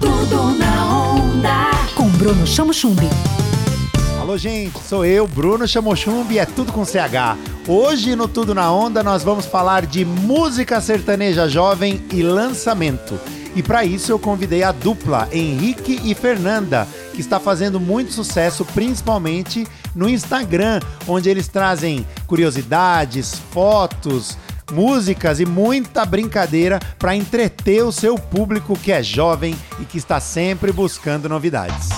Tudo na onda. Com Bruno Chamo Chumbi. Alô, gente, sou eu, Bruno Chamochumbi, é tudo com CH. Hoje no Tudo na Onda nós vamos falar de música sertaneja jovem e lançamento. E para isso eu convidei a dupla Henrique e Fernanda, que está fazendo muito sucesso, principalmente no Instagram, onde eles trazem curiosidades, fotos, músicas e muita brincadeira para entreter o seu público que é jovem e que está sempre buscando novidades.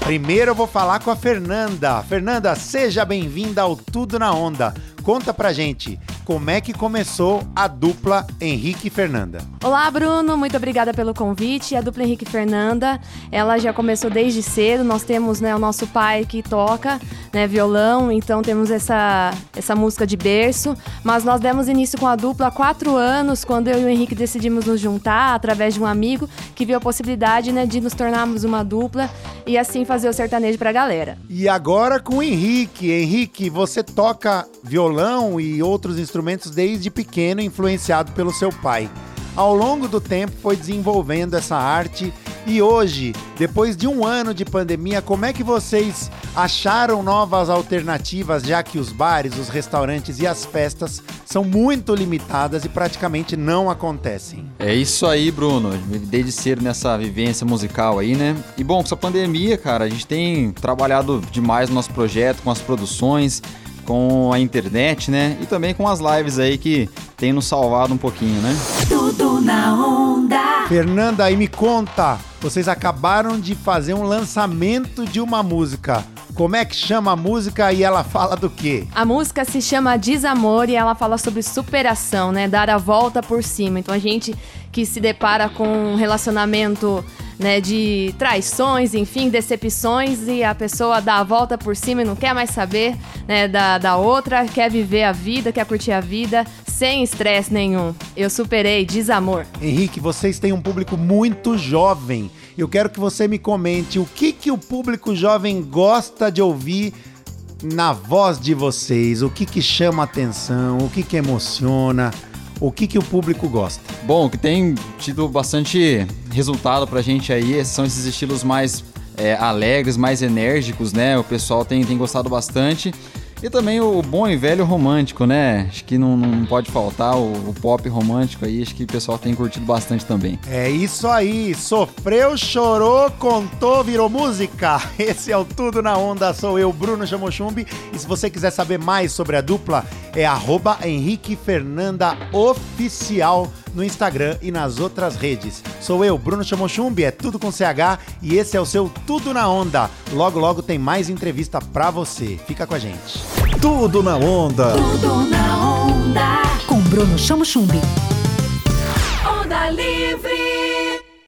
Primeiro eu vou falar com a Fernanda. Fernanda, seja bem-vinda ao Tudo na Onda. Conta pra gente, como é que começou a dupla Henrique e Fernanda? Olá, Bruno, muito obrigada pelo convite. A dupla Henrique e Fernanda, ela já começou desde cedo. Nós temos né, o nosso pai que toca né, violão, então temos essa, essa música de berço. Mas nós demos início com a dupla há quatro anos, quando eu e o Henrique decidimos nos juntar através de um amigo que viu a possibilidade né, de nos tornarmos uma dupla e assim fazer o sertanejo pra galera. E agora com o Henrique. Henrique, você toca violão e outros instrumentos desde pequeno, influenciado pelo seu pai. Ao longo do tempo foi desenvolvendo essa arte e hoje, depois de um ano de pandemia, como é que vocês acharam novas alternativas, já que os bares, os restaurantes e as festas são muito limitadas e praticamente não acontecem? É isso aí, Bruno. Desde cedo nessa vivência musical aí, né? E bom, com essa pandemia, cara, a gente tem trabalhado demais no nosso projeto, com as produções, com a internet, né? E também com as lives aí que tem nos salvado um pouquinho, né? Tudo na onda. Fernanda, aí me conta, vocês acabaram de fazer um lançamento de uma música. Como é que chama a música e ela fala do quê? A música se chama Desamor e ela fala sobre superação, né? Dar a volta por cima. Então a gente que se depara com um relacionamento né, de traições, enfim, decepções e a pessoa dá a volta por cima e não quer mais saber né, da, da outra, quer viver a vida, quer curtir a vida sem estresse nenhum. Eu superei desamor. Henrique, vocês têm um público muito jovem. Eu quero que você me comente o que, que o público jovem gosta de ouvir na voz de vocês, o que, que chama atenção, o que, que emociona, o que, que o público gosta. Bom, que tem tido bastante resultado pra gente aí são esses estilos mais é, alegres, mais enérgicos, né? O pessoal tem, tem gostado bastante. E também o bom e velho romântico, né? Acho que não, não pode faltar o, o pop romântico aí, acho que o pessoal tem curtido bastante também. É isso aí, sofreu, chorou, contou, virou música. Esse é o Tudo na Onda, sou eu, Bruno Chamochumbi. E se você quiser saber mais sobre a dupla, é arroba Henrique Fernanda Oficial no Instagram e nas outras redes. Sou eu, Bruno Chamochumbi, é tudo com CH e esse é o seu Tudo na Onda. Logo, logo tem mais entrevista pra você. Fica com a gente. Tudo na onda. Tudo na onda. Com Bruno Chamo Chumbi. Onda livre.